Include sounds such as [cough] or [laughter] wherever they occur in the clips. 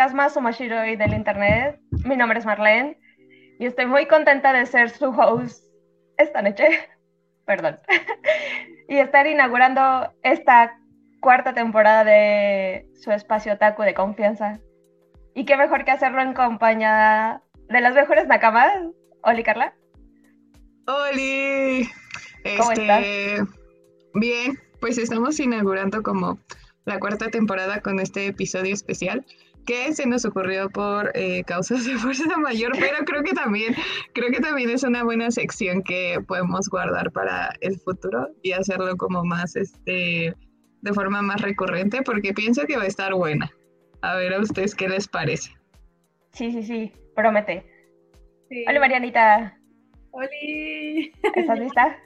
podcast más Umashiroi del internet. Mi nombre es Marlene y estoy muy contenta de ser su host esta noche. [laughs] Perdón. [laughs] y estar inaugurando esta cuarta temporada de su espacio Taku de confianza. Y qué mejor que hacerlo en compañía de las mejores nakamas. Oli, Carla. Oli. ¿Cómo este, estás? Bien, pues estamos inaugurando como la cuarta temporada con este episodio especial que se nos ocurrió por eh, causas de fuerza mayor, pero creo que también, creo que también es una buena sección que podemos guardar para el futuro y hacerlo como más, este, de forma más recurrente, porque pienso que va a estar buena. A ver a ustedes qué les parece. Sí, sí, sí, promete. Sí. Hola, Marianita. Oli. ¿Estás [laughs] lista?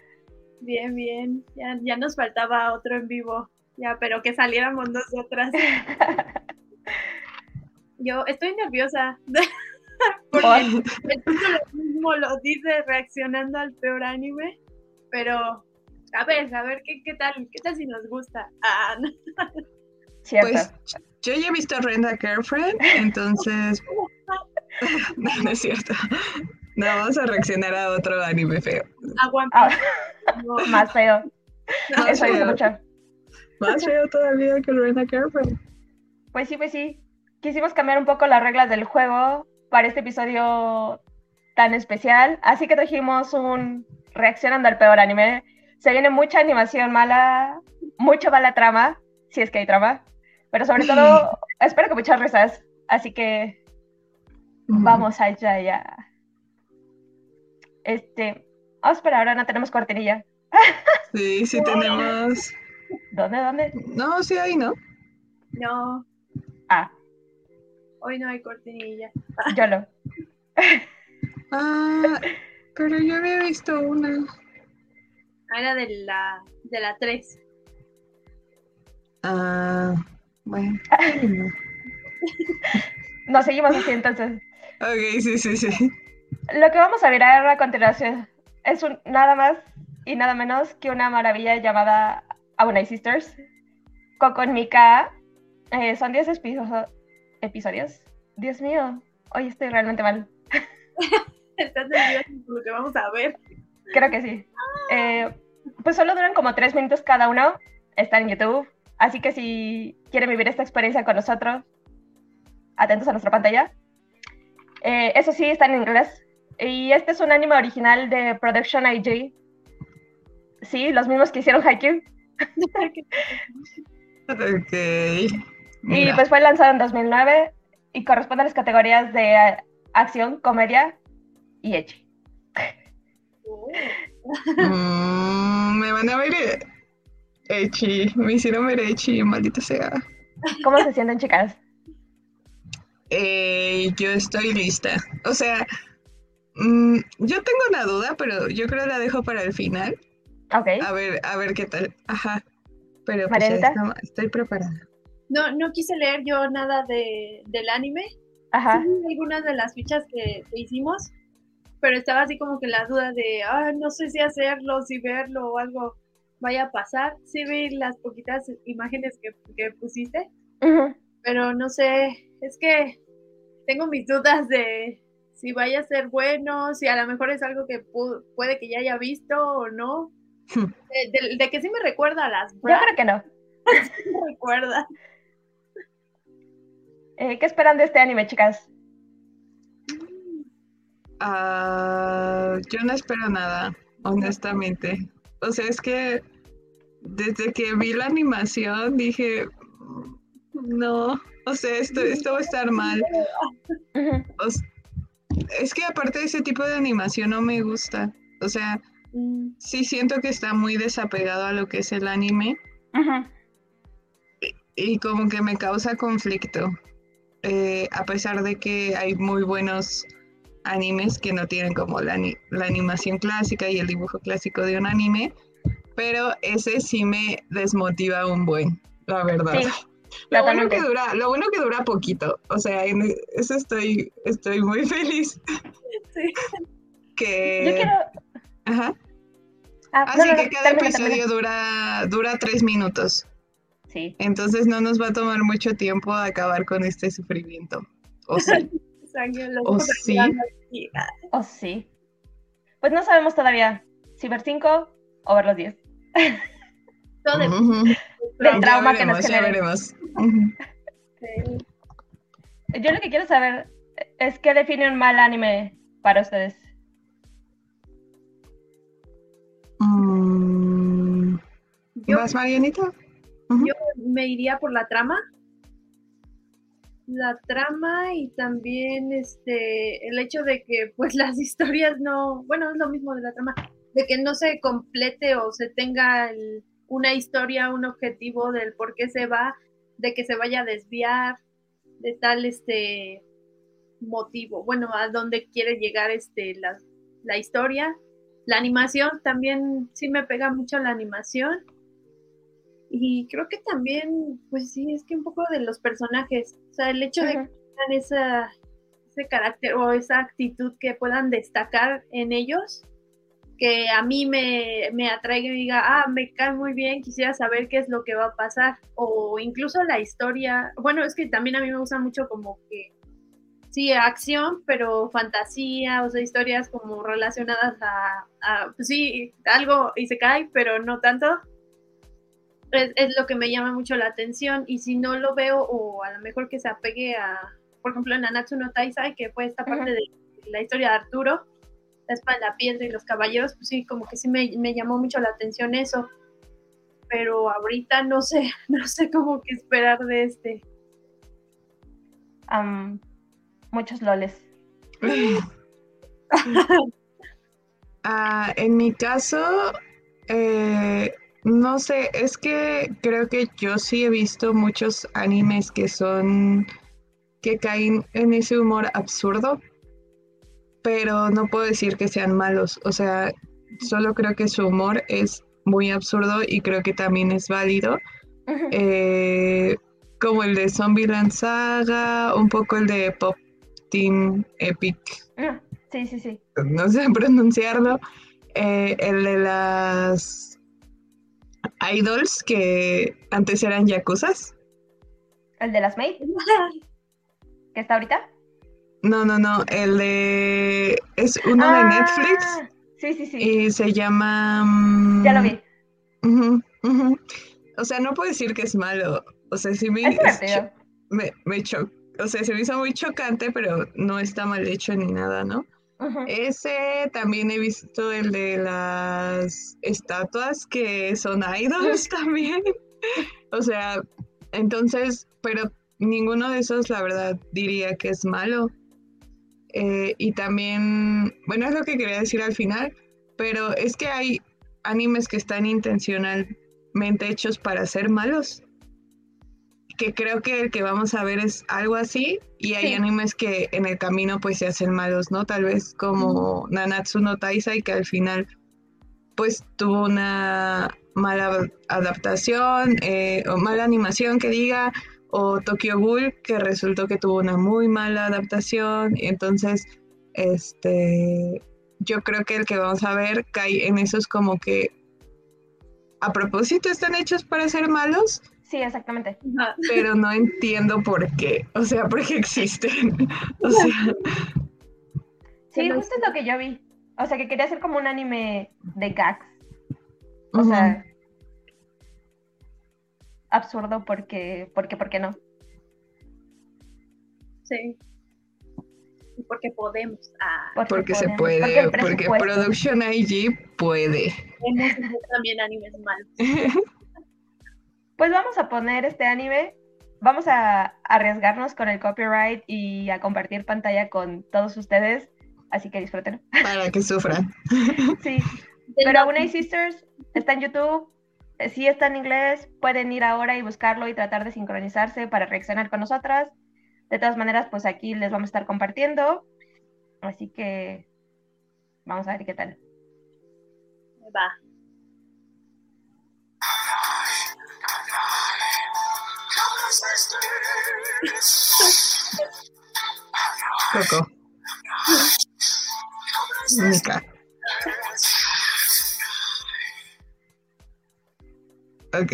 Bien, bien. Ya, ya nos faltaba otro en vivo. Ya, pero que saliéramos nosotras. [laughs] Yo estoy nerviosa. [laughs] Porque el título mismo lo dice reaccionando al peor anime. Pero, a ver, a ver, ¿qué, qué tal? ¿Qué tal si nos gusta? Ah, no. Pues yo ya he visto Rent a Girlfriend, entonces... [laughs] no, no es cierto. No, vamos a reaccionar a otro anime feo. a One Ah, no. [laughs] más feo. Más Eso feo. mucho. Más feo todavía que Rent a Girlfriend. Pues sí, pues sí. Quisimos cambiar un poco las reglas del juego para este episodio tan especial, así que trajimos un reaccionando al peor anime. Se viene mucha animación mala, mucha mala trama, si es que hay trama, pero sobre todo [laughs] espero que muchas risas, así que vamos allá ya. Este, oh, espera, ahora no tenemos cortinilla. [laughs] Sí, sí tenemos... ¿Dónde, dónde? No, sí hay, ¿no? No, Ah, hoy no hay cortinilla. yo lo. [laughs] Ah, pero yo había visto una. Ah, Era de la, de la 3. Ah, bueno. no. [laughs] Nos seguimos así entonces. Ok, sí, sí, sí. Lo que vamos a mirar a continuación es un- nada más y nada menos que una maravilla llamada Abunai Sisters. Coco Mika. Eh, son 10 episo- episodios. Dios mío, hoy estoy realmente mal. Estás nerviosa por lo que vamos a ver. Creo que sí. Eh, pues solo duran como 3 minutos cada uno. Están en YouTube. Así que si quieren vivir esta experiencia con nosotros, atentos a nuestra pantalla. Eh, eso sí, está en inglés. Y este es un anime original de Production IG. Sí, los mismos que hicieron Haikyuu. [laughs] Ok. Y pues fue lanzado en 2009 y corresponde a las categorías de acción, comedia y ecchi. Oh. [laughs] Mm, me van a ver Echi. Me hicieron ver Echi, maldita sea. ¿Cómo se sienten, chicas? Eh, yo estoy lista. O sea, mm, yo tengo una duda, pero yo creo la dejo para el final. Ok. A ver, a ver qué tal. Ajá. Pero pues ya estoy preparada. No, no quise leer yo nada de, del anime. Ajá. Sí algunas de las fichas que, que hicimos, pero estaba así como que la duda de, ah, no sé si hacerlo, si verlo o algo vaya a pasar. Sí vi las poquitas imágenes que, que pusiste, Ujú. pero no sé, es que tengo mis dudas de si vaya a ser bueno, si a lo mejor es algo que pu- puede que ya haya visto o no. [laughs] De, de- de que sí me recuerda a las Yo creo que no. [laughs] me recuerda. Eh, ¿Qué esperan de este anime, chicas? Ah, yo no espero nada, honestamente. O sea, es que desde que vi la animación dije, no, o sea, esto, esto va a estar mal. O es que aparte de ese tipo de animación no me gusta. O sea, Mm, sí siento que está muy desapegado a lo que es el anime y como que me causa conflicto. Eh, a pesar de que hay muy buenos animes que no tienen como la, la animación clásica y el dibujo clásico de un anime, pero ese sí me desmotiva un buen, la verdad. Sí, [laughs] Lo bueno que dura, lo bueno que dura poquito, o sea, en eso estoy, estoy muy [laughs] feliz. sí. Que, Yo quiero. ajá. Ah, Así no, no, no, que cada episodio dura, dura tres minutos. Sí. Entonces no nos va a tomar mucho tiempo acabar con este sufrimiento. ¿O sí? [laughs] ¿O sí? ¿O sí? Pues no sabemos todavía si ver 5 o ver los 10. todo de- Ujú. Del Ya trauma que nos veremos, genere. veremos. Yo lo que quiero saber es qué define un mal anime para ustedes. Mm, ¿Vas, Marianita? Yo me iría por la trama. La trama y también este el hecho de que pues [laughs] las historias no, bueno, es lo mismo de la trama, de que no se complete o se tenga una historia, un objetivo del por qué se va, de que se vaya a desviar de tal este motivo, bueno, a dónde quiere llegar este la, la historia. La animación también sí me pega mucho la animación. Y creo que también, pues sí, es que un poco de los personajes, o sea, el hecho de que tengan esa, ese carácter o esa actitud que puedan destacar en ellos, que a mí me, me atraiga y diga, ah, me cae muy bien, quisiera saber qué es lo que va a pasar, o incluso la historia, bueno, es que también a mí me gusta mucho como que, sí, acción, pero fantasía, o sea, historias como relacionadas a, a pues sí, algo y se cae, pero no tanto es, es lo que me llama mucho la atención y si no lo veo o a lo mejor que se apegue a, por ejemplo, en Nanatsu no Taisai, que fue esta parte de la historia de Arturo, la espada de la piedra y los caballeros, pues sí, como que sí me, me llamó mucho la atención eso, pero ahorita no sé, [laughs] no sé cómo que esperar de este. Am, muchos loles. [laughs] Ah, en mi caso, eh, no sé, es que creo que yo sí he visto muchos animes que son, que caen en ese humor absurdo, pero no puedo decir que sean malos, o sea, solo creo que su humor es muy absurdo y creo que también es válido, eh, como el de Zombieland Saga, un poco el de Pop Team Epic. Mm, Sí, sí, sí. no sé pronunciarlo, eh, el de las idols que antes eran yakuzas. El de las Maid, [laughs] que está ahorita. No, no, no, el de... es uno de Ah, Netflix Sí, sí, sí. y se llama... mm, Ya lo vi. ujú. O sea, no puedo decir que es malo. O sea, sí me, Es me, me cho- O sea, se me hizo muy chocante, pero no está mal hecho ni nada, ¿no? Ese también he visto el de las estatuas que son idols [laughs] también. O sea, entonces, pero ninguno de esos, la verdad, diría que es malo. Eh, y también, bueno, es lo que quería decir al final, pero es que hay animes que están intencionalmente hechos para ser malos. Que creo que el que vamos a ver es algo así, y hay Sí. animes que en el camino pues se hacen malos, ¿no? Tal vez como Nanatsu no Taisai, que al final pues tuvo una mala adaptación, eh, o mala animación que diga, o Tokyo Ghoul, que resultó que tuvo una muy mala adaptación, y entonces, este, yo creo que el que vamos a ver cae en esos como que a propósito están hechos para ser malos, Sí, exactamente. Pero no entiendo por qué, o sea, por qué existen, o sea, Sí, justo es lo que yo vi. O sea, que quería hacer como un anime de gags. O sea, absurdo porque, porque, ¿por qué no? Sí. Porque podemos. Ah, porque se podemos, puede, porque porque. Production IG puede. también animes malos. [laughs] Pues vamos a poner este anime. Vamos a arriesgarnos con el copyright y a compartir pantalla con todos ustedes. Así que disfruten. [laughs] Para que sufran. Sí. [laughs] Pero aún hay Sisters, está en YouTube, eh, sí está en inglés, pueden ir ahora y buscarlo y tratar de sincronizarse para reaccionar con nosotras. De todas maneras, pues aquí les vamos a estar compartiendo. Así que vamos a ver qué tal. Va. Coco. Nica. Ok.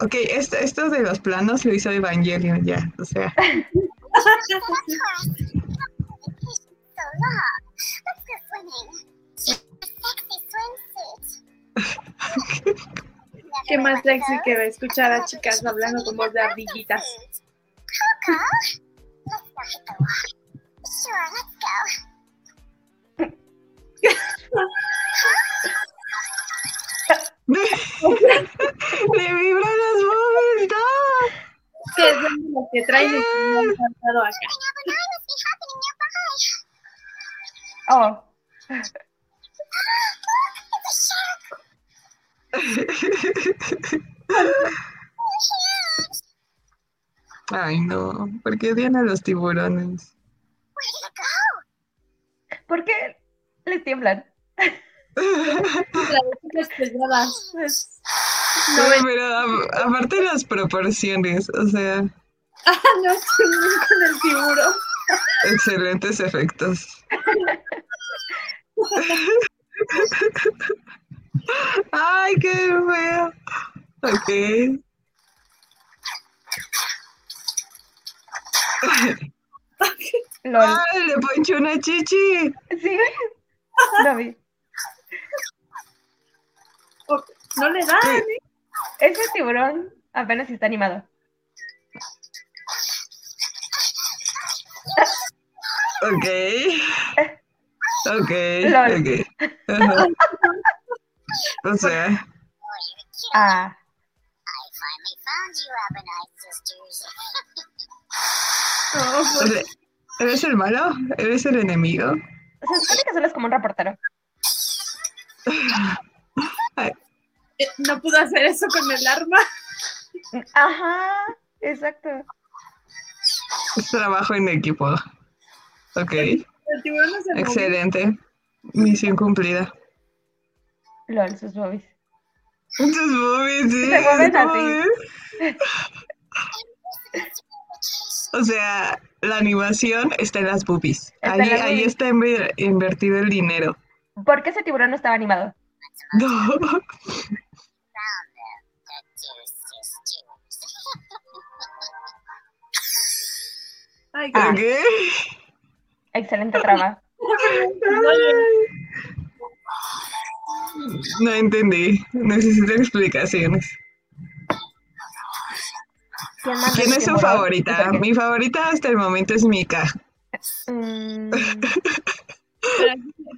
ok, esto, esto de los planos lo hizo Evangelion ya, o sea. [laughs] [laughs] Qué más sexy que escuchar a chicas hablando con voz de ardillitas. [laughs] Le vibran las boobies, no. Que es lo que traen cantado acá. [laughs] Oh, Ay, no. ¿Por qué odian a los tiburones? ¿por qué les tiemblan? [laughs] No, pero a- aparte las proporciones, o sea, Ah, no, con el tiburón. excelentes efectos. [laughs] Ay, qué feo. Ok. [laughs] Lol. Ay, le poncho una chichi. Sí, [laughs] lo vi. No le dan, ¿eh? Ese tiburón apenas está animado. Ok. [laughs] Ok, Lol. Ok. Ajá. O sea, Ah, ¿eres- ¿eres el malo? ¿Eres el enemigo? se supone que solo es como un reportero. Eh, no pudo hacer eso con el arma. Ajá, exacto. es trabajo en equipo. Ok, excelente. Misión cumplida. Lol, sus boobies. Muchos boobies, sí. Se mueven ¿cómo así. ves? O sea, la animación está en las boobies. Está Ahí, ahí está inver- invertido el dinero. ¿Por qué ese tiburón no estaba animado? No. Ay, Ah. qué. Excelente trama. No entendí. Necesito explicaciones. ¿Quién, manda ¿Quién ese es su favorita? Mi favorita hasta el momento es Mika. Mm,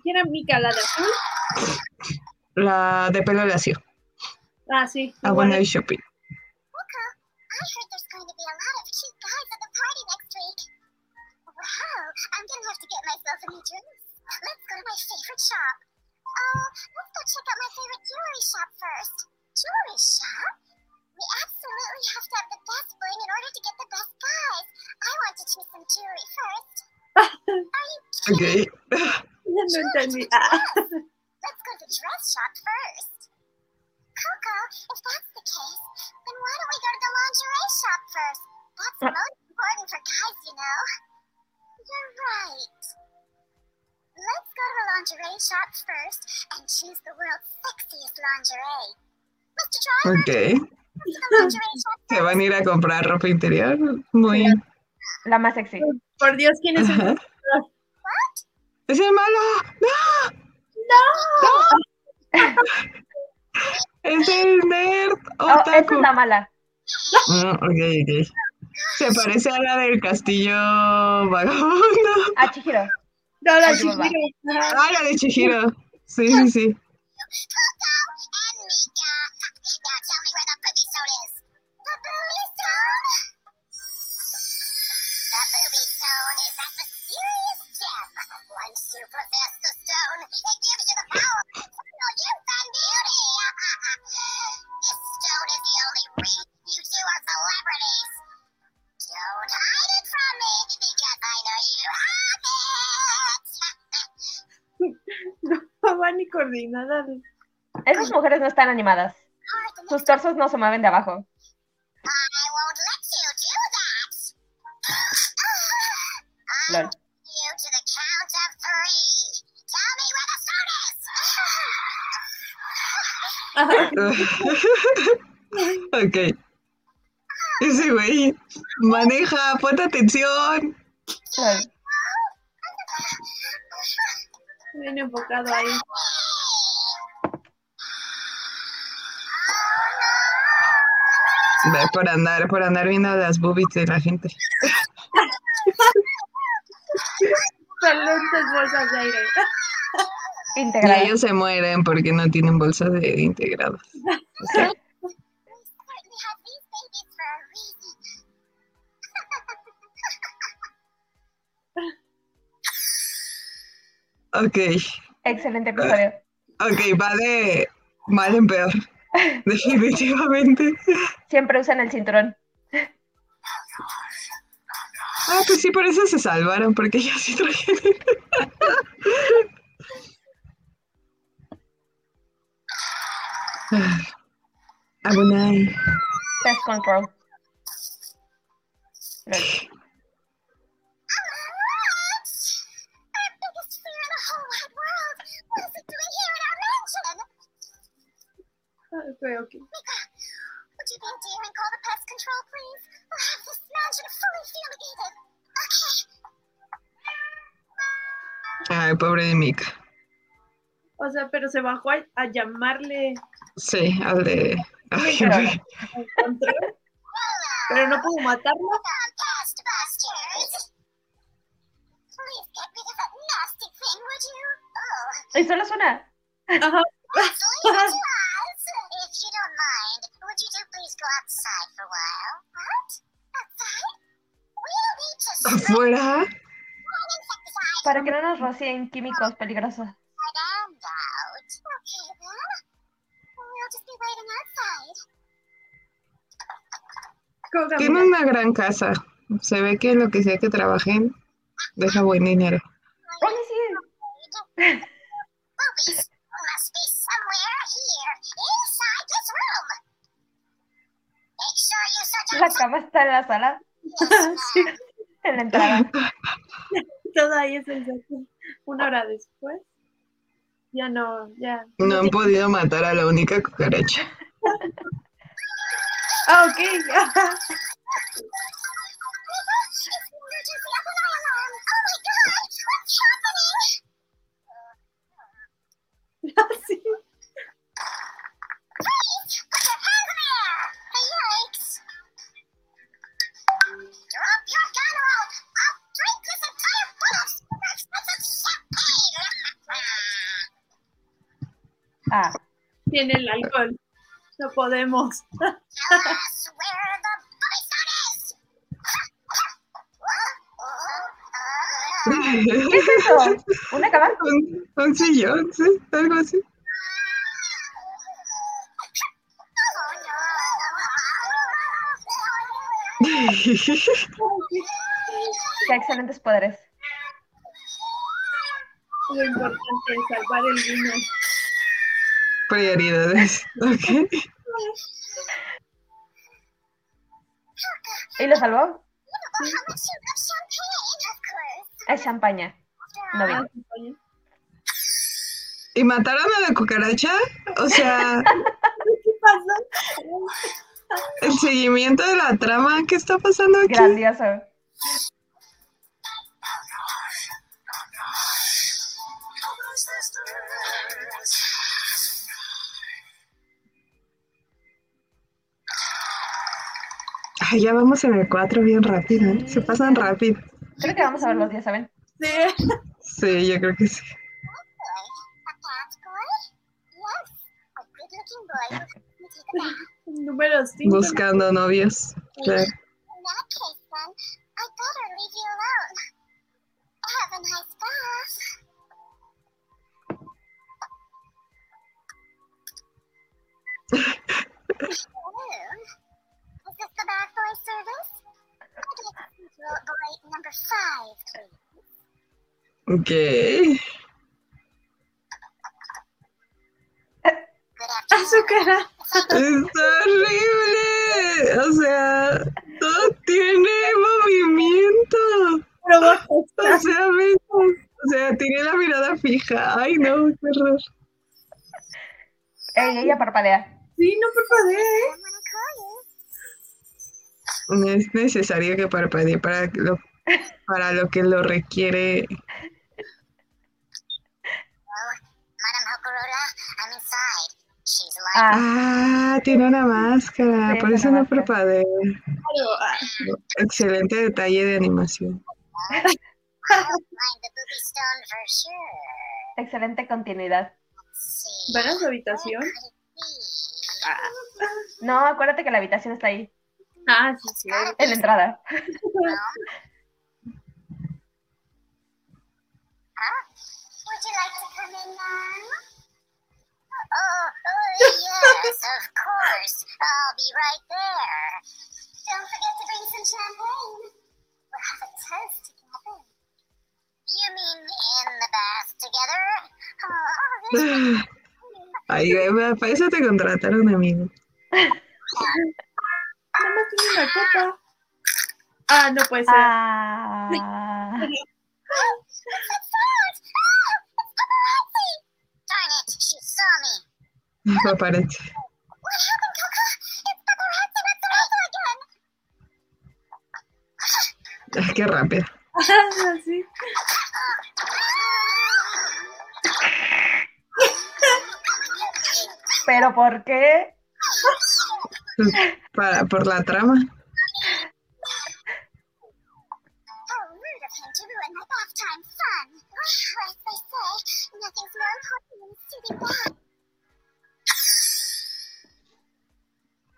¿Quién era Mika, la de azul? La de pelo lacio. Ah, sí. Ah, shopping. I heard there's going to be a Wow, I'm gonna have to get myself a new dress. Let's go to my favorite shop. Oh, let's go check out my favorite jewelry shop first. Jewelry shop? We absolutely have to have the best bling in order to get the best guys. I want to choose some jewelry first. Are you [laughs] kidding? Ok. Ya no entendí. Ah, Let's go to the dress shop first. Coco, if that's the case, then why don't we go to the lingerie shop first? That's Uh. most important for guys, you know. You're right. Let's go to the lingerie shop first and choose the world's [laughs] sexiest lingerie. Mr. Driver, Ok. the lingerie shop Se van a ir a comprar ropa interior. Muy. la más sexy. por Dios, ¿quién es el Ajá. ¡Es el malo! ¡No! [laughs] ¡Es el nerd! [laughs] Oh, esa es la mala. Mm, ok, ok. Se parece a la del castillo vagabundo. [laughs] Ah, Chihiro. No, la va. Chihiro. Ah, la de Chihiro. Sí, sí, sí. Ni coordinada. Esas mujeres no están animadas. Sus torsos no se mueven de abajo. I won't let you do that. I'll Lol. take you to the count of three. Tell me where the stone is. Ajá. ok. Ese güey, maneja, ponte atención. Lol. Bien enfocado ahí. Ve por andar, por andar viendo las boobies de la gente. Excelentes bolsas de aire. Y ellos se mueren porque no tienen bolsas de aire integradas. O sea, ok, Excelente episodio. ok, va de mal en peor. [laughs] Definitivamente. Siempre usan el cinturón. Ah, pues sí, por eso se salvaron, porque ellos sí trajeron. Ah, Abunai. Test control. Fumigated. Okay. Ay, pobre de Mika. O sea, pero se bajó a, a llamarle Sí, al de. Ay, control, pero no pudo matarlo. Found past busters. Please ¿Afuera? Para que no nos rocien químicos peligrosos. inside and out. Okay then. We'll just be waiting outside. ¿Cómo Tiene una gran casa. Se ve que lo que sea que trabajen deja buen dinero. Oye, sí. [laughs] La cama está en la sala, [laughs] Sí, en la entrada. [laughs] todo ahí es exacto. Una hora después. Ya no, ya. No han podido matar a la única cucaracha. Ah, ok. [laughs] emergency Ah, Tiene el alcohol. No podemos. ¿qué es eso? ¿Una cama? un, un sillón, sí, algo así. Qué excelentes poderes. Lo importante es salvar el vino. Prioridades. [laughs] ¿Y lo salvó? Es champaña. No. ¿Y mataron a la cucaracha? O sea, ¿Qué [laughs] pasó? el seguimiento de la trama, ¿qué está pasando aquí? Grandioso. Ay, ya vamos en el 4 bien rápido, ¿eh? Se pasan rápido. Creo que vamos a ver los días, ¿saben? Sí. Sí, yo creo que sí. Número 5. Buscando novios. Claro. [laughs] service? To boy number five, please. Ok. Good A su afternoon. cara. Está horrible. O sea, todo tiene movimiento. Pero bajo O sea, ve- o sea, tiene la mirada fija. Ay, no, qué horror. Ey, ella parpadea. Sí, no call you. No es necesario que parpadee para lo, para lo que lo requiere. Ah, tiene una máscara, Sí, por es eso no parpadea. Excelente detalle de animación. Excelente continuidad. ¿Van a su habitación? Ah, No, acuérdate que la habitación está ahí, ah, sí, sí. en la entrada. Huh? Would you like to come in now? Oh, oh, yes, of course. I'll be right there. Don't forget to bring some champagne. We'll have a toast together. You mean in the bath together? Oh, this Ay, para eso te contrataron, amigo. [laughs] Nada más tiene una copa. Ah, no puede ser. Ah, What's that sound? It's paparazzi! Darn it, she saw me. Paparazzi. What happened, Coco? It's paparazzi Matsumoto again. Ay, qué rápido. [laughs] Sí. ¿pero por qué? [laughs] Para, por la trama.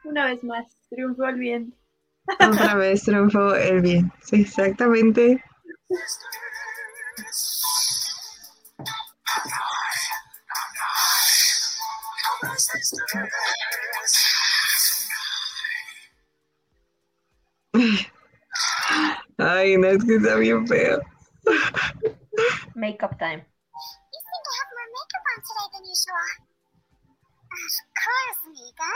Una vez más, triunfó el bien. Otra [laughs] vez triunfó el bien. Sí, exactamente. Ay, no, es que está bien feo. Makeup time. You seem to have more makeup on today than usual. Of course, Mika.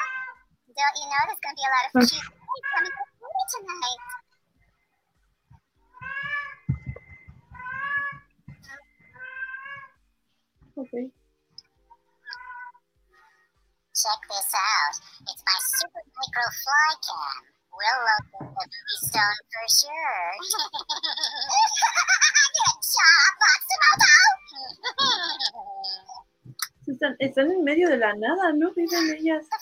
Don't you know there's going to be a lot of cute things coming to me tonight? Ok. Check this out. It's my super micro fly cam. We'll locate the stone for sure. Good job, Matsumoto! Están, están en medio de la nada, ¿no? Viven ellas. [laughs]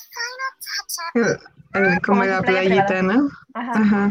Eh, Como la playita. ¿no? Ajá.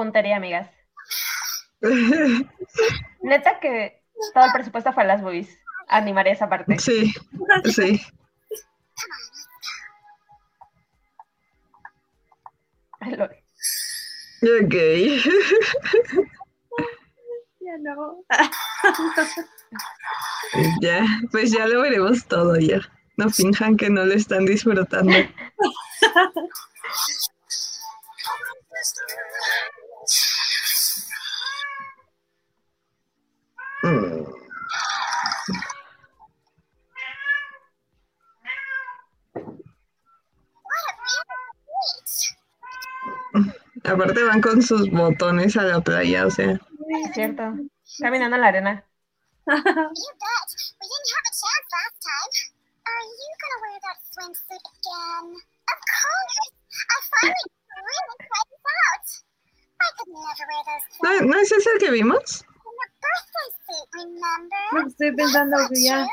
Puntería, amigas. Neta que todo el presupuesto fue a las boobies. Animaré esa parte. sí, sí. Ok. Ya no. Ya, pues ya lo veremos todo ya. No finjan que no lo están disfrutando. [laughs] Mm. Beach. Aparte van con sus botones a la playa, o sea. Es cierto. Caminando en la arena. ¿No, ¿no es ese el que vimos? Que estoy pensando que ya.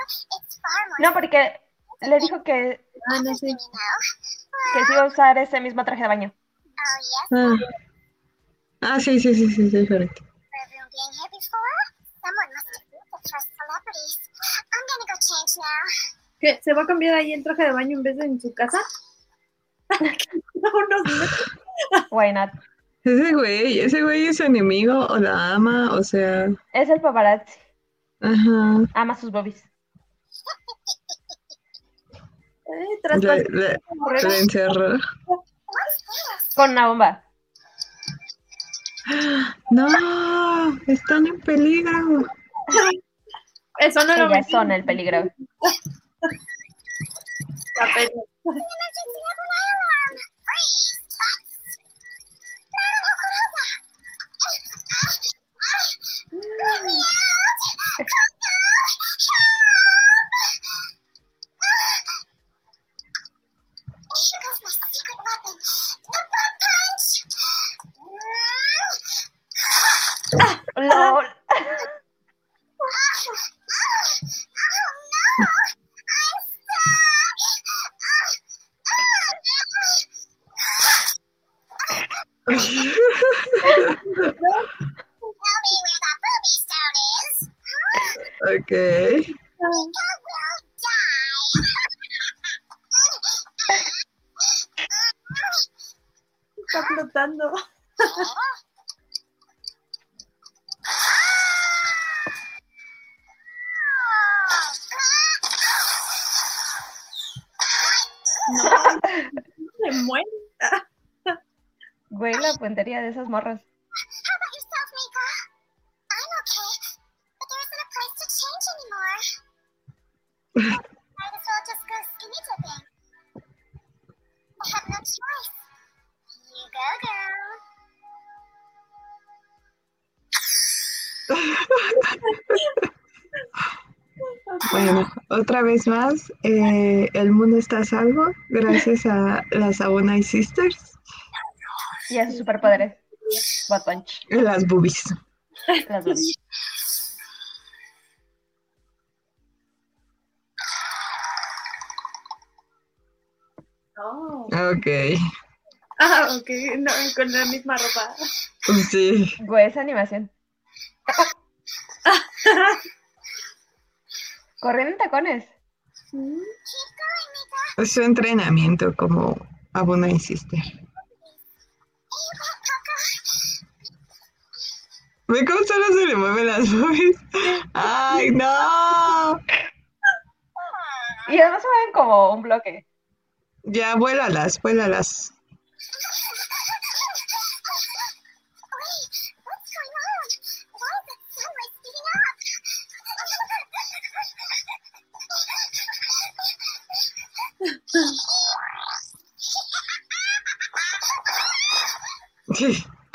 No, porque le dijo que, Ah, no sé. que sí iba a usar ese mismo traje de baño. Ah, ah sí, sí, sí, sí, change now. ¿Qué? ¿Se va a cambiar ahí el traje de baño en vez de en su casa? [laughs] no, no sé. Why not? Ese güey, ese güey es su enemigo o la ama, o sea, Es el paparazzi. ajá. Ama sus bobbies. Eh, [laughs] Le, le- le encerró. Con una bomba. No, están en peligro. Eso no lo son el peligro. [laughs] Let me out. Here goes my secret weapon. The butt punch. LOL. Oh Ok. Está flotando. Se muere. Güey, la puntería de esas morras. Otra vez más, eh, el mundo está a salvo gracias a las Abonai Sisters Y a sus superpoderes. Las boobies. Las boobies. Oh. Ok, Ah, ok. No, con la misma ropa. sí. Güey, esa animación. [laughs] Corriendo en tacones. Es su entrenamiento como what, Coco? ¿Ve cómo solo se le mueven las boobies? ¡Ay, no! Y además se mueven como un bloque. Ya, vuélalas, vuélalas.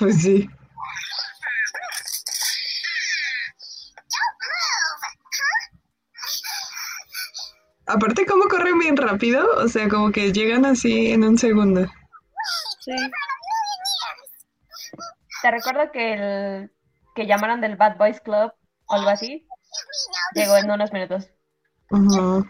Pues sí. Aparte, ¿cómo corren bien rápido? O sea, como que llegan así en un segundo. Sí. Te recuerdo que el que llamaron del Bad Boys Club o algo así, llegó en unos minutos. Yes,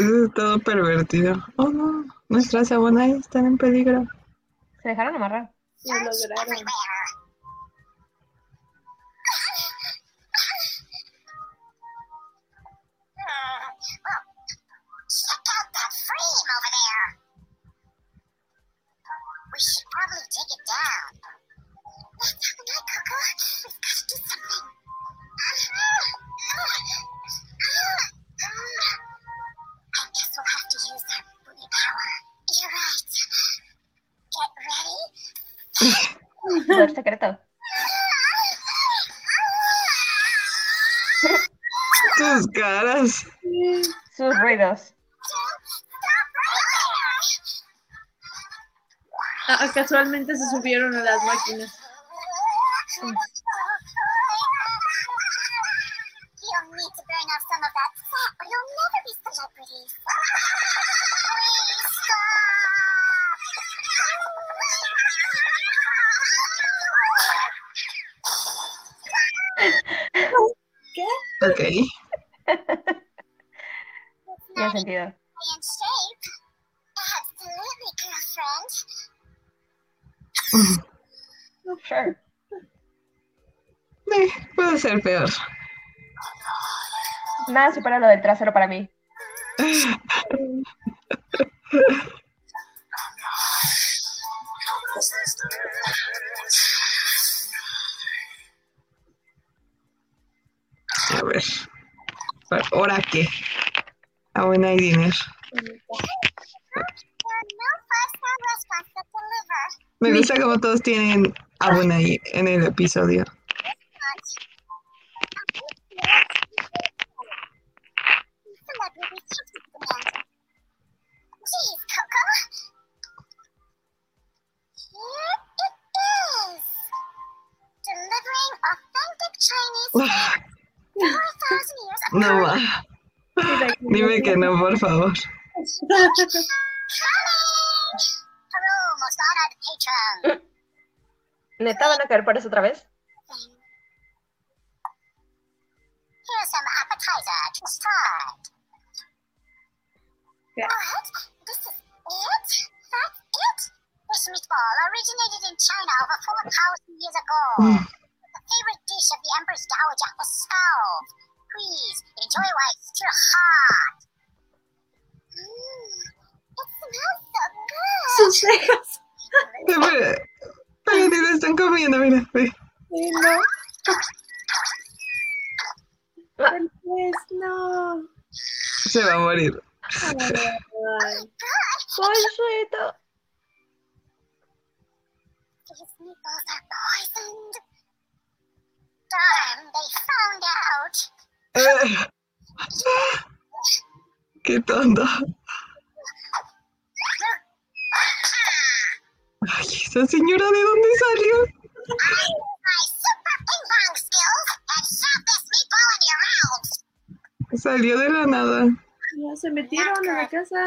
Es todo pervertido. Oh, no. Nuestras Abonai están en peligro. Se dejaron amarrar. Lo lograron. We should probably take it down. Poder secreto. Tus caras. Sus ruidos. Ah, casualmente se subieron a las máquinas. Nada supera lo del trasero para mí. A ver. ¿Ahora qué? Aún hay dinero. Me gusta como todos tienen Abunai en el episodio. Favor. ¿Neta van a caer por eso otra vez? Here's some appetizer to start. Yeah. What? This is it? That's it? This meatball originated in China over 4,000 years ago. the favorite dish of the Empress Dowager for South. Please enjoy while it's still hot. Sus cejas. Pero, ni lo están comiendo, mira. ve. No. Pues no. Se va a morir. Poisoned. Darn, they found out. Qué tonto. Ay, esa señora, ¿de dónde salió? My super ping pong skills and shove this meatball in your mouths. Salió de la nada. Ya se metieron a la casa.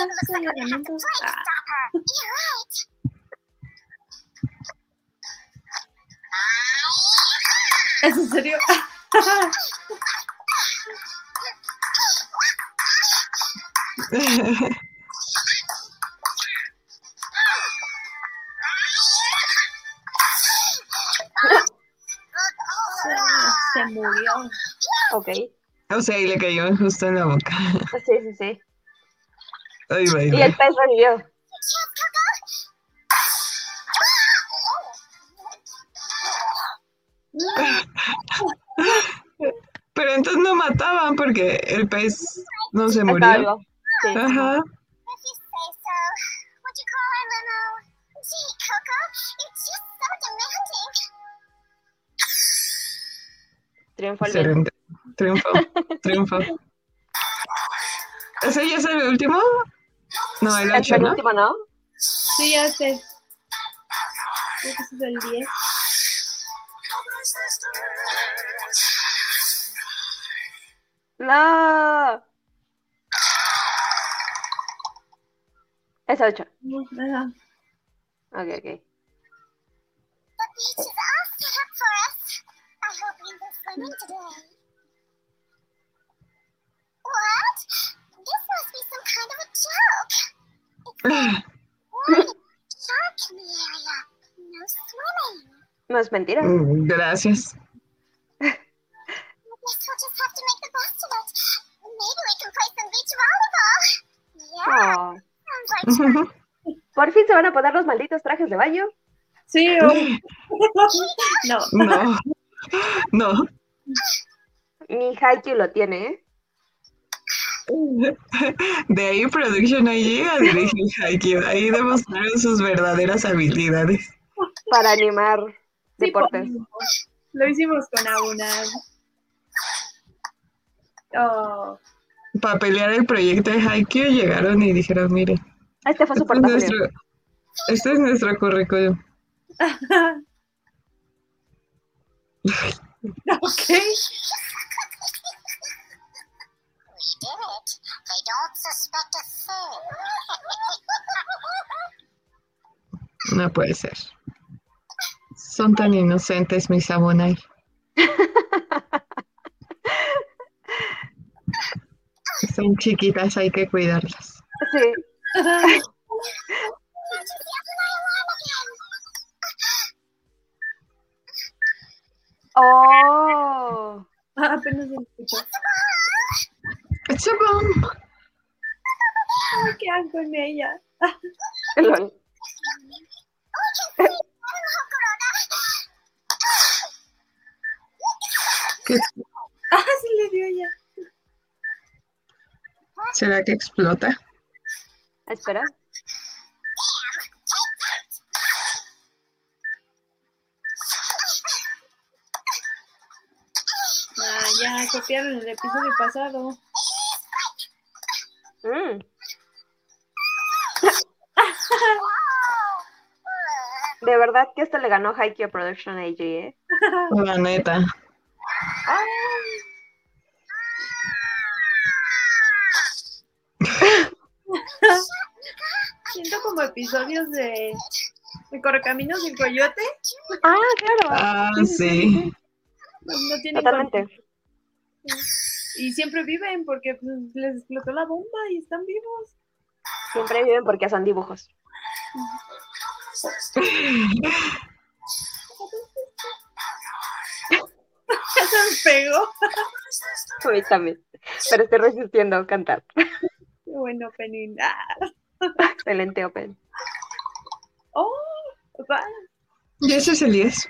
It looks like Se, murió. Ok. O sea, y le cayó justo en la boca. Sí, sí, sí. Ay, Y el pez revivió. Pero entonces no mataban porque el pez no se murió. Bien. Excelente. Triunfo. Triunfo. ¿Ese ya es el último? No, el El 8, ¿no? penúltimo, ¿no? Sí, ya sé. Creo que ese es el 10. No. Es ocho. Ajá. Ok, ok. The beach is all set up for us. I hope we go swimming today. What? This must be some kind of a joke. Warning, shark in the area. No swimming. No es mentira. Mm, Gracias. I [laughs] Por fin se van a poner los malditos trajes de baño. Sí, o... [laughs] [laughs] No. No. No. Mi Haikyuu lo tiene, ¿eh? De ahí Production IG a dirigir Haikyuu. Ahí demostraron sus verdaderas habilidades. para animar deportes. Lo hicimos con Auna. Oh, Para pelear el proyecto de Haikyuu llegaron y dijeron, mire, Este fue su este es nuestro, este es nuestro currículum. [laughs] ok. No puede ser. Son tan inocentes mis Abonai. Son chiquitas, hay que cuidarlas. Sí. [laughs] que explota? Espera. Ah, ya copiaron el episodio pasado. Mm. [laughs] De verdad que esto le ganó Haikyuu Production AG, ¿eh? La neta. Como episodios de, de Correcaminos y el Coyote. Ah, claro. Ah, sí. No, no tienen Totalmente. Y siempre viven porque pues, les explotó la bomba y están vivos. Siempre viven porque son dibujos. Ya [laughs] se me pegó. También. Pero estoy resistiendo a cantar. Qué bueno, Penin. Ah. Excelente Open. Oh, va. Y ese es el 10.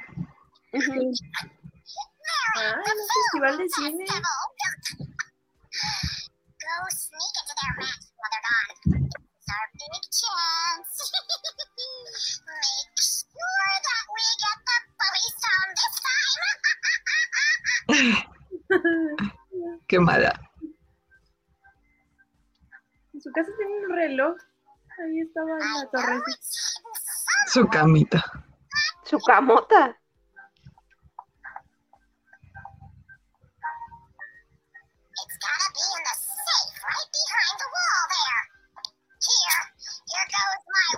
Ujú. Ah, en un festival de cine. Go sneak into their match while they're gone. It's our big chance. Make sure that we get the bully stone this time. Qué mala. En su casa tiene un reloj. Ahí estaba en la torrecita. Su camita. Su camota.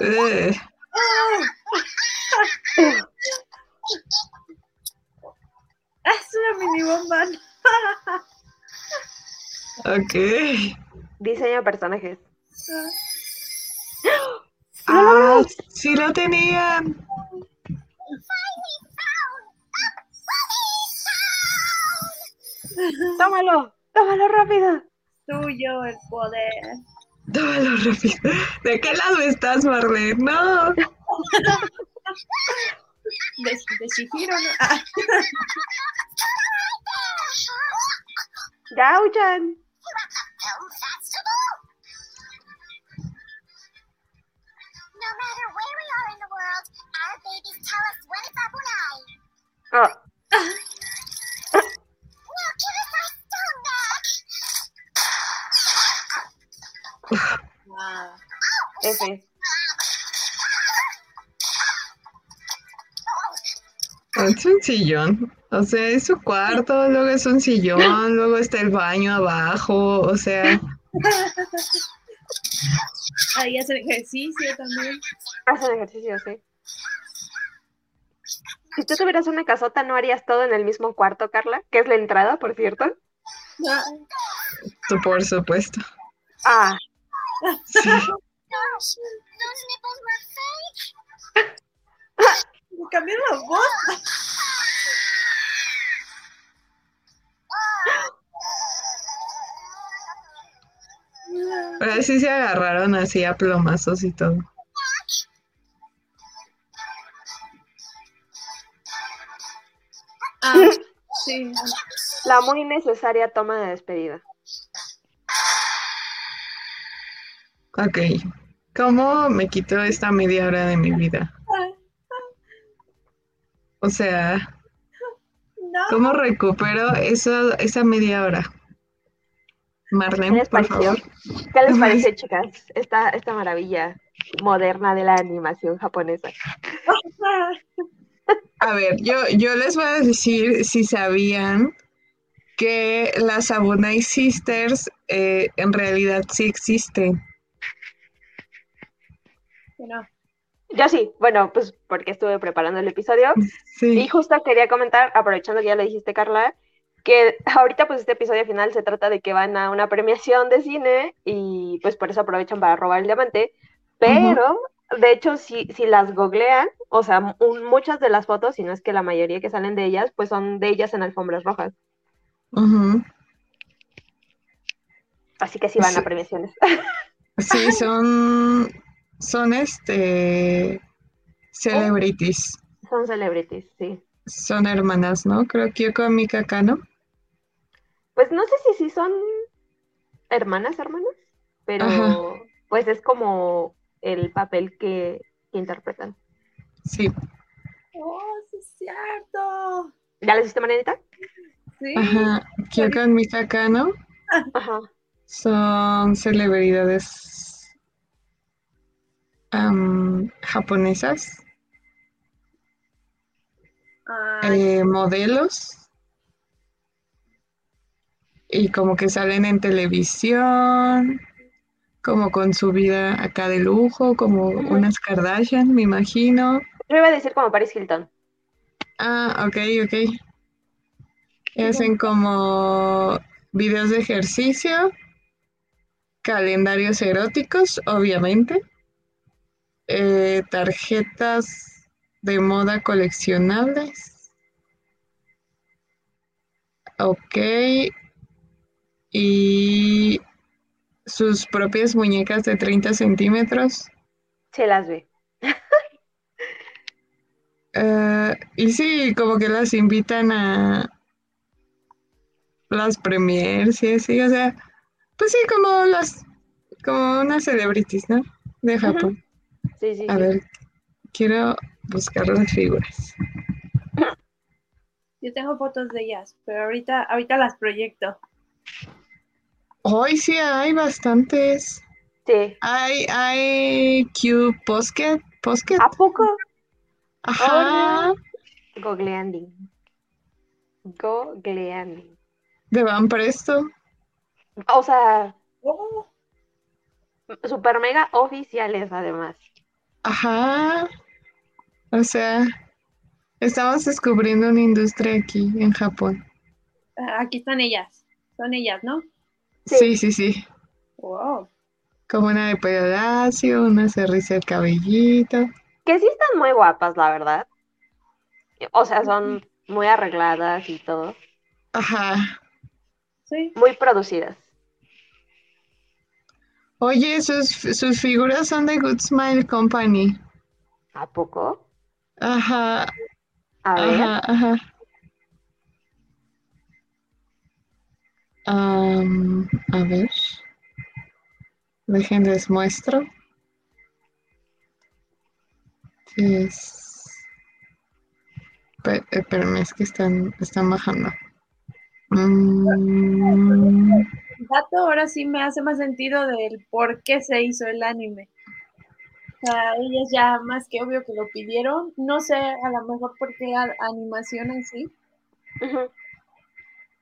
Eh, Ah, [laughs] es una mini bomba. [laughs] ok. Diseño de personajes. Ah, sí lo tenían. Tómalo. Tómalo rápido. Tuyo el poder. Tómalo rápido. ¿De qué lado estás, Marlene? No. De, de Shihiro, ¿no? Ah, Gauchan. Oh, ah. Es un sillón. O sea, es su cuarto, luego es un sillón, luego está el baño abajo. O sea, Ahí hacen ejercicio también. Hacen ejercicio, sí. Si tú tuvieras una casota, ¿no harías todo en el mismo cuarto, Carla? Que es la entrada, por cierto. Tú, por supuesto. Ah, Sí. Me cambiaron la voz. Pero sí se agarraron así a plomazos y todo. Ah, sí. la muy necesaria toma de despedida. Ok. ¿Cómo me quito esta media hora de mi vida? O sea, ¿cómo recupero eso, esa media hora? ¿Qué Marlene, les por pareció? favor. ¿Qué les [laughs] parece, chicas? Esta, esta maravilla moderna de la animación japonesa. [laughs] A ver, yo, yo les voy a decir si sabían que las Abunai Sisters eh, en realidad sí existen. no. Yo sí, bueno, pues porque estuve preparando el episodio y Sí. justo quería comentar, aprovechando que ya lo dijiste, Carla, que ahorita pues este episodio final se trata de que van a una premiación de cine y pues por eso aprovechan para robar el diamante, pero de hecho si, si las googlean, o sea, muchas de las fotos, si no es que la mayoría que salen de ellas, pues son de ellas en alfombras rojas, Ujú. así que sí van Sí. a premiaciones. [laughs] Sí, son, son este celebrities. Son celebrities, sí. Son hermanas, ¿no? Creo que Kyoko Mika Kano. Pues no sé si sí son hermanas, hermanas, pero Ajá. pues es como el papel que, que interpretan. Sí. Oh, sí es cierto. ¿Ya les viste, Marianita? Sí. Ajá. Kyoko Mika Kano Ajá. son celebridades am, japonesas, eh, modelos. Y como que salen en televisión, como con su vida acá de lujo, como unas Kardashian, me imagino. Yo iba a decir como Paris Hilton. Ah, ok, ok. Hacen como videos de ejercicio, calendarios eróticos, obviamente, eh, tarjetas de moda coleccionables. Ok. Y sus propias muñecas de 30 centímetros. Se las ve. Eh, y sí, como que las invitan a las premiers y así, o sea, pues sí, como las, como unas celebrities, ¿no? De Japón. Sí, sí, A sí. ver, quiero buscar las figuras. [laughs] yo tengo fotos de ellas, pero ahorita, ahorita las proyecto. Hoy sí hay bastantes. Sí. Hay, hay Q Posket, Posket, ¿A poco? Ajá, Googleando. Googleando. de Van Presto, O sea, Oh, super mega oficiales además. ajá. O sea, estamos descubriendo una industria aquí en Japón. aquí están ellas. Son ellas, ¿no? Sí, sí, sí. Wow. Como una de lacio, una se riza el cabellito. Que sí están muy guapas, la verdad. O sea, son muy arregladas y todo. Ajá. Sí. Muy producidas. Oye, sus, sus figuras son de Good Smile Company. ¿A poco? Ajá, A ver. ajá, ajá. Am, a ver. Déjenles muestro. Es... Pe- Espérame, es que están, están bajando. Mm, dato ahora sí me hace más sentido del por qué se hizo el anime. O sea, ellas ya más que obvio que lo pidieron. No sé, a lo mejor por qué a- animación en sí,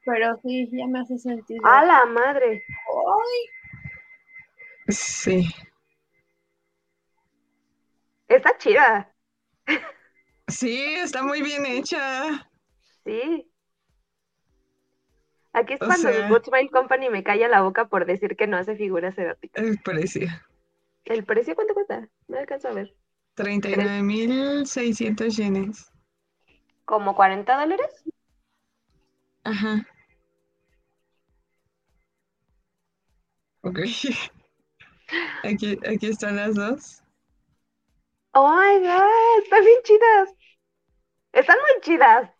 pero sí, ya me hace sentido. A la madre. Ay, sí. Está chida. Sí, está muy bien hecha. Sí. Aquí es O cuando sea- el Company me calla la boca por decir que no hace figuras eróticas. El precio. ¿El precio cuánto cuesta? No alcanzo a ver. 39.600 yenes. ¿Como 40 dólares? Ajá. Ok. [laughs] Aquí, aquí están las dos. Oh my god, están bien chidas. Están muy chidas.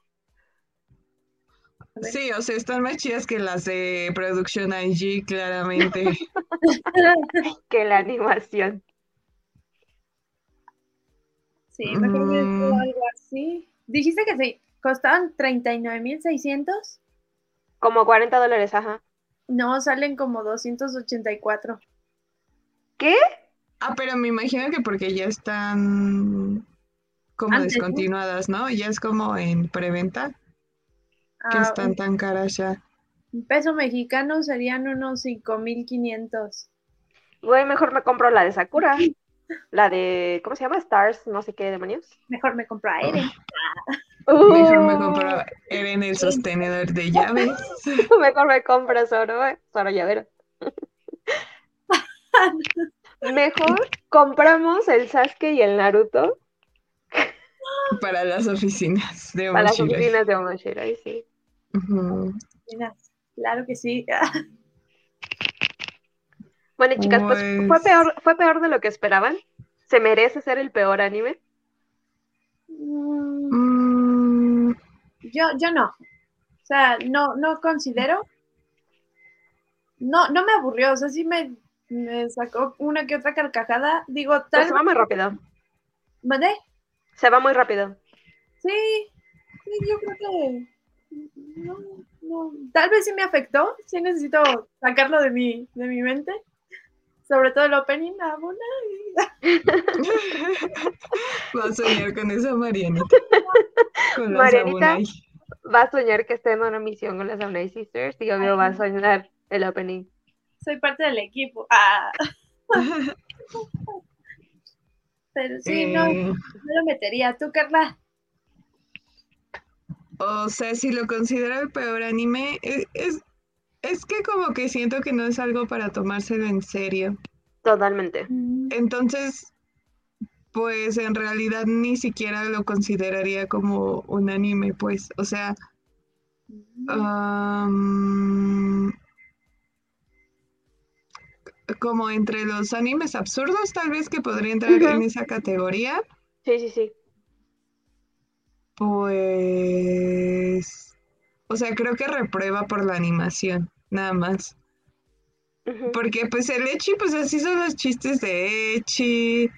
Sí, o sea, están más chidas que las de Production IG, claramente. [laughs] Que la animación. sí, me creo que Mm. algo así. Dijiste que sí, costaban 39.600. Como 40 dólares, ajá. No, salen como 284. ¿Qué? Ah, pero me imagino que porque ya están como descontinuadas, ¿no? Ya es como en preventa, que Ah, están tan caras ya. un peso mexicano serían unos 5.500. Güey, mejor me compro la de Sakura. La de, ¿cómo se llama? Stars, no sé qué demonios. Mejor me compro a Eren. Mejor me Uh, compro Eren el sostenedor de llaves. [laughs] Mejor me compro Zoro, eh, Zoro llavero. [laughs] Mejor compramos el Sasuke y el Naruto para las oficinas de para las oficinas de Omoshiroi, sí. Claro que sí. [laughs] Bueno, chicas, pues fue Pues- peor, fue peor de lo que esperaban. ¿Se merece ser el peor anime? Mm, Yo, yo no. O sea, no, no considero. No, no me aburrió. O sea, sí me, me sacó una que otra carcajada. Digo, Pues tal se va muy rápido. ¿Mandé? Se va muy rápido. Sí, sí, yo creo que no, no. Tal vez sí me afectó. Sí necesito sacarlo de mi, de mi mente. Sobre todo el opening. bueno, Va a soñar con esa Marianita. Con la Marianita. Va a soñar que esté en una misión con las Samurai Sisters y obvio va a soñar el opening. Soy parte del equipo. Ah, [laughs] pero sí, no, Eh, no lo metería. ¿Tú, Carla? O sea, si lo considero el peor anime, e- es, es que como que siento que no es algo para tomárselo en serio. Totalmente. Entonces, pues en realidad ni siquiera lo consideraría como un anime, pues. O sea, am, como entre los animes absurdos, tal vez que podría entrar en esa categoría. Sí, sí, sí. Pues, o sea, creo que reprueba por la animación, nada más. Porque pues el Echi, pues así son los chistes de Echi,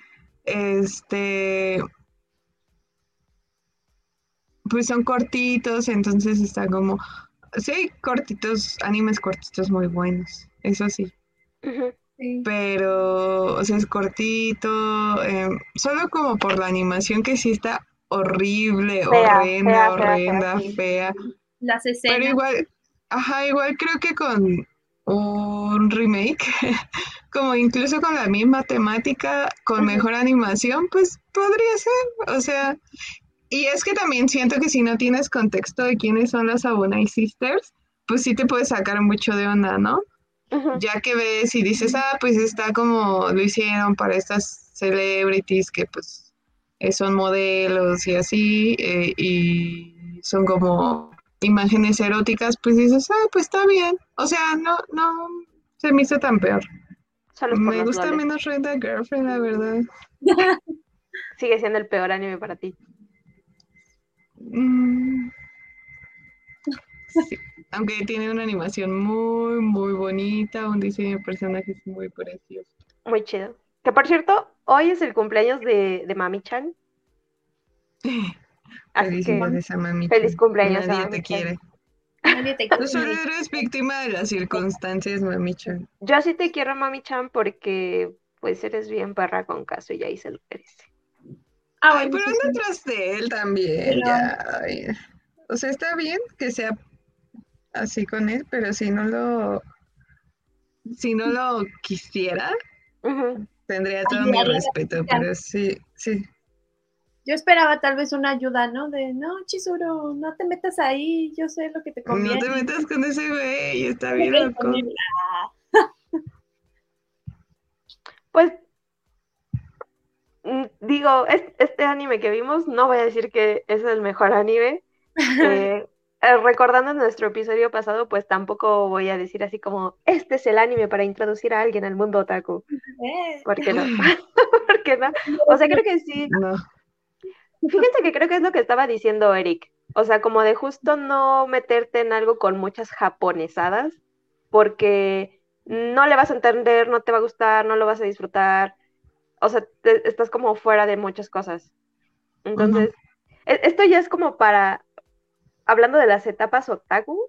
este, pues son cortitos, entonces está como, sí cortitos, animes cortitos muy buenos, eso sí, Sí. pero, o sea, es cortito, em, solo como por la animación que sí está horrible, Fea, horrenda, fea, fea, fea, horrenda, sí. fea. Pero igual, ajá, igual creo que con un remake, [laughs] como incluso con la misma temática, con mejor animación, pues podría ser. O sea, y es que también siento que si no tienes contexto de quiénes son las Abunai Sisters, pues sí te puede sacar mucho de onda, ¿no? Ya que ves y dices, ah, pues está como lo hicieron para estas celebrities que pues eh, son modelos y así, eh, y son como imágenes eróticas, pues dices, ah, pues está bien. O sea, no, no se me hizo tan peor. Me gusta menos Rent a Girlfriend, la verdad. [laughs] Sigue siendo el peor anime para ti. Mm. Sí, Aunque tiene una animación muy, muy bonita, un diseño de personajes muy precioso. Muy chido. Que por cierto, hoy es el cumpleaños de, de Mami-chan. [laughs] Así que a mami. feliz cumpleaños a Nadie te quiere. Nadie te Tú quiere. solo eres víctima de las circunstancias, mami-chan. yo sí te quiero, Mami-chan, porque pues eres bien perra con caso y ahí se lo merece. Ah, Ay, pero sí, anda sí. atrás de él también, Pero- ya. ay. O sea, está bien que sea así con él, pero si no lo, si no lo quisiera, tendría todo mi respeto, pero sí, sí. Yo esperaba tal vez una ayuda, ¿no? De, no, Chizuru, no te metas ahí, yo sé lo que te No conviene. te metas con ese güey, está bien loco. [laughs] Pues mm, digo, es- este anime que vimos, no voy a decir que es el mejor anime. [laughs] eh, recordando nuestro episodio pasado, pues tampoco voy a decir así como, este es el anime para introducir a alguien al mundo otaku. Eh, ¿Por qué no? [laughs] [laughs] ¿Por qué no? O sea, creo que sí. No, Fíjense que creo que es lo que estaba diciendo Eric. O sea, como de justo no meterte en algo con muchas japonesadas, porque no le vas a entender, no te va a gustar, no lo vas a disfrutar. O sea, te- estás como fuera de muchas cosas. Entonces, e- esto ya es como para, hablando de las etapas otaku,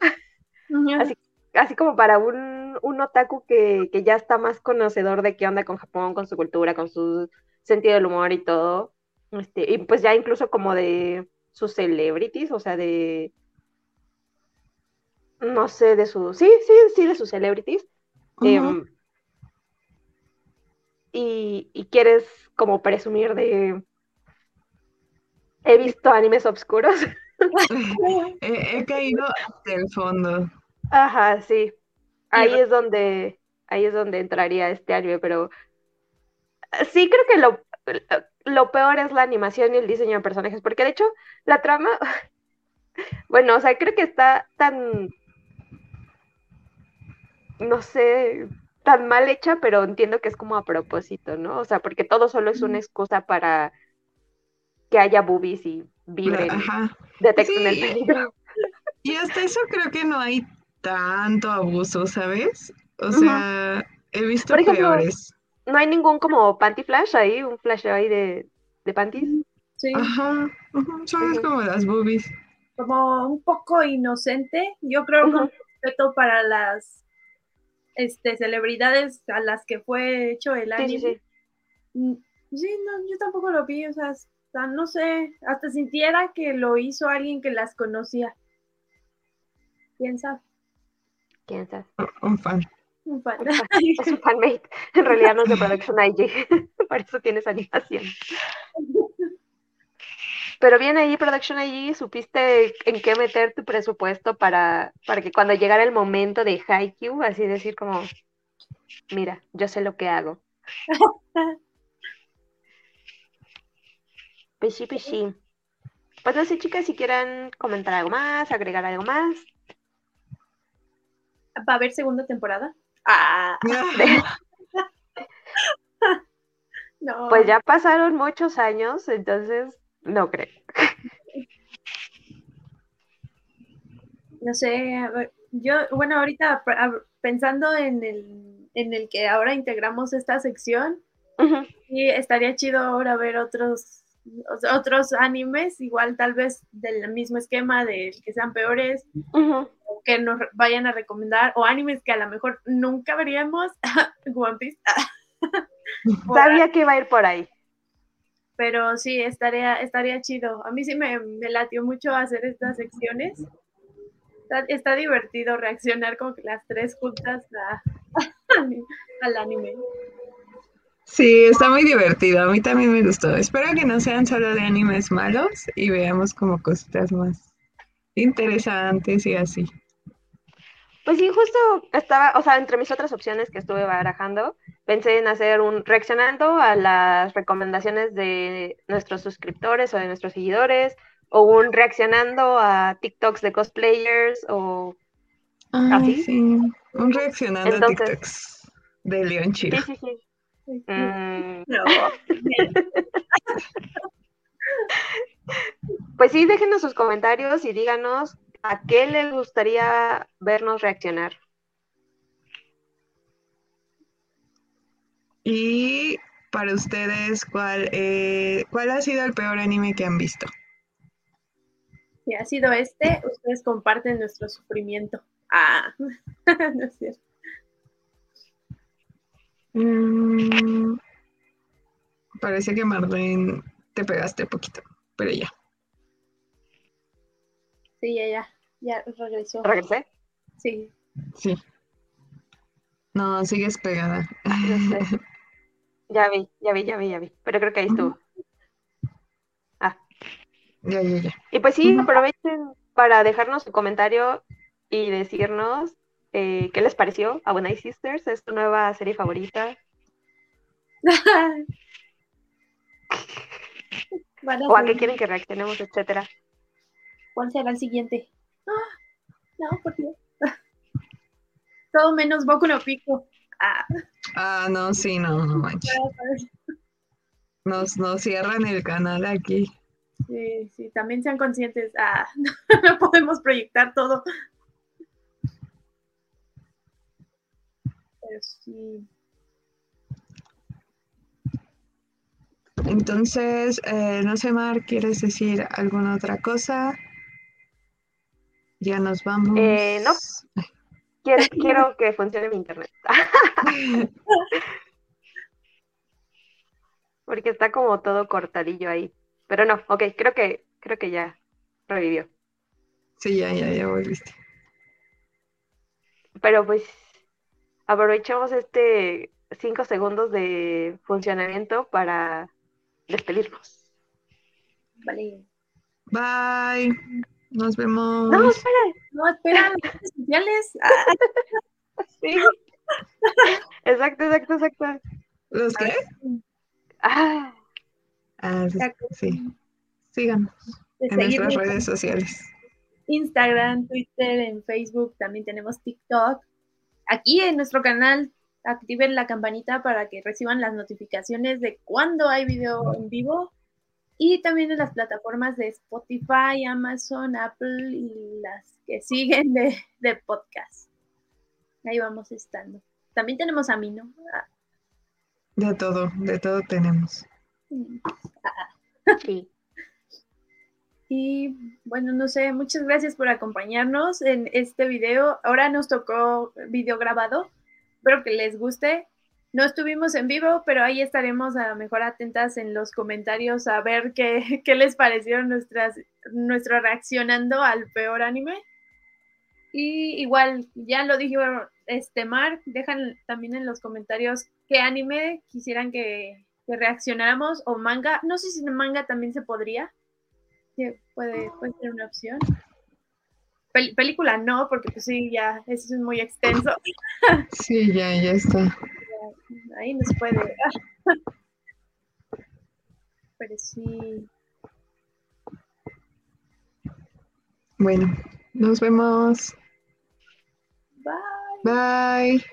así, así como para un, un otaku que, que ya está más conocedor de qué onda con Japón, con su cultura, con su sentido del humor y todo. Este, y pues ya incluso como de sus celebrities, o sea, de, no sé, de sus, sí, sí, sí, de sus celebrities. Em, y, y quieres como presumir de, he visto animes oscuros. [laughs] [laughs] He, he caído hasta el fondo. Ajá, sí. Ahí es donde, ahí es donde entraría este anime, pero sí creo que lo, lo peor es la animación y el diseño de personajes, porque de hecho la trama, [laughs] bueno, o sea, creo que está tan, no sé, tan mal hecha, pero entiendo que es como a propósito, ¿no? O sea, porque todo solo es una excusa para que haya boobies y vibren, Ajá. detecten el Sí. peligro. Y hasta eso creo que no hay tanto abuso, ¿sabes? O sea, he visto Por ejemplo, peores. No hay ningún como panty flash ahí, un flash ahí de, de panties. Sí, Ajá. Ujú. como las boobies. como un poco inocente. Yo creo con respeto para las este, celebridades a las que fue hecho el Sí, sí, anime. sí. Mm, Sí, no, yo tampoco lo vi, o sea, hasta, no sé, hasta sintiera que lo hizo alguien que las conocía. ¿Quién sabe? ¿Quién sabe? Un fan. Un fan. Un fan. Es un fanmate. En realidad no es de Production IG. [laughs] Por eso tienes animación. Pero bien ahí, Production IG, supiste en qué meter tu presupuesto para, para que cuando llegara el momento de Haikyuu, así decir como, mira, yo sé lo que hago. [laughs] Pishi, pishi. Pues no sé, chicas, si quieran comentar algo más, agregar algo más. ¿Va a haber segunda temporada? Ah, [laughs] no. Pues ya pasaron muchos años, entonces no creo. No sé, a ver, yo, bueno, ahorita pensando en el, en el que ahora integramos esta sección, sí estaría chido ahora ver otros, otros animes, igual tal vez del mismo esquema, de que sean peores, o que nos vayan a recomendar, o animes que a lo mejor nunca veríamos, [laughs] One Piece, [laughs] Sabía que iba a ir por ahí. pero sí, estaría, estaría chido. A mí sí me, me latió mucho hacer estas secciones. Está, está divertido reaccionar que las tres juntas a- [laughs] al anime. Sí, está muy divertido. A mí también me gustó. Espero que no sean solo de animes malos y veamos como cositas más interesantes y así. Pues sí, justo estaba, o sea, entre mis otras opciones que estuve barajando, pensé en hacer un reaccionando a las recomendaciones de nuestros suscriptores o de nuestros seguidores, o un reaccionando a TikToks de cosplayers, o Ay, ¿Así? sí. Un reaccionando Entonces- a TikToks de León Chiro. sí, sí, sí. Mm, [laughs] No, [laughs] pues sí, déjenos sus comentarios y díganos a qué les gustaría vernos reaccionar. Y para ustedes, ¿cuál, eh, ¿cuál ha sido el peor anime que han visto? si ha sido este, ustedes comparten nuestro sufrimiento. Ah, [laughs] no es cierto. Mm, parece que Marlene te pegaste poquito, pero ya. Sí, ya, ya, ya regresó. ¿Regresé? Sí, Sí. No, sigues pegada. Sé. [laughs] Ya vi, ya vi, ya vi, ya vi. Pero creo que ahí estuvo. Ya, ya, ya. Y pues sí, aprovechen para dejarnos su comentario y decirnos eh, qué les pareció a Night Sisters, es tu nueva serie favorita, [laughs] a o a qué hacer- quieren que reaccionemos, etcétera. ¿Cuál será el siguiente? Ah, no, por Dios. [laughs] Todo menos Boku no Pico. Ah, Ah, no, sí, no, no [laughs] manches. Nos, nos cierran el canal aquí. sí, sí, también sean conscientes. Ah, no podemos proyectar todo. Sí. Entonces, eh, no sé, Mar, ¿quieres decir alguna otra cosa? Ya nos vamos. Eh, no. Quiero, [laughs] quiero que funcione mi internet. [laughs] Porque está como todo cortadillo ahí. Pero no, ok, creo que, creo que ya revivió. Sí, ya, ya, ya volviste. Pero pues aprovechemos este cinco segundos de funcionamiento para despedirnos. Vale. Bye. Nos vemos. No, espera. No, espera, [laughs] sociales. Ah, Sí. Exacto, exacto, exacto. ¿Los qué? Ah, Ah, sí, sí. Síganos en nuestras redes sociales. Instagram, Twitter, en Facebook, también tenemos TikTok. Aquí en nuestro canal activen la campanita para que reciban las notificaciones de cuando hay video en vivo. Y también en las plataformas de Spotify, Amazon, Apple y las que [laughs] siguen de, de podcast. Ahí vamos estando. También tenemos a mí, ¿no? Ah, De todo, de todo tenemos. sí. Y bueno, no sé, muchas gracias por acompañarnos en este video. Ahora nos tocó video grabado. Espero que les guste. No estuvimos en vivo, pero ahí estaremos a lo mejor atentas en los comentarios a ver qué, [laughs] qué les parecieron nuestras, nuestro reaccionando al peor anime. Y igual, ya lo dijo este Mar, dejan también en los comentarios qué anime quisieran que, que reaccionáramos o manga. No sé si manga también se podría. Sí, puede, puede ser una opción. Pel- película no, porque pues sí, ya, eso es muy extenso. [laughs] Sí, ya, ya está. Ahí nos puede. [laughs] Pero sí. Bueno, nos vemos. Bye. Bye.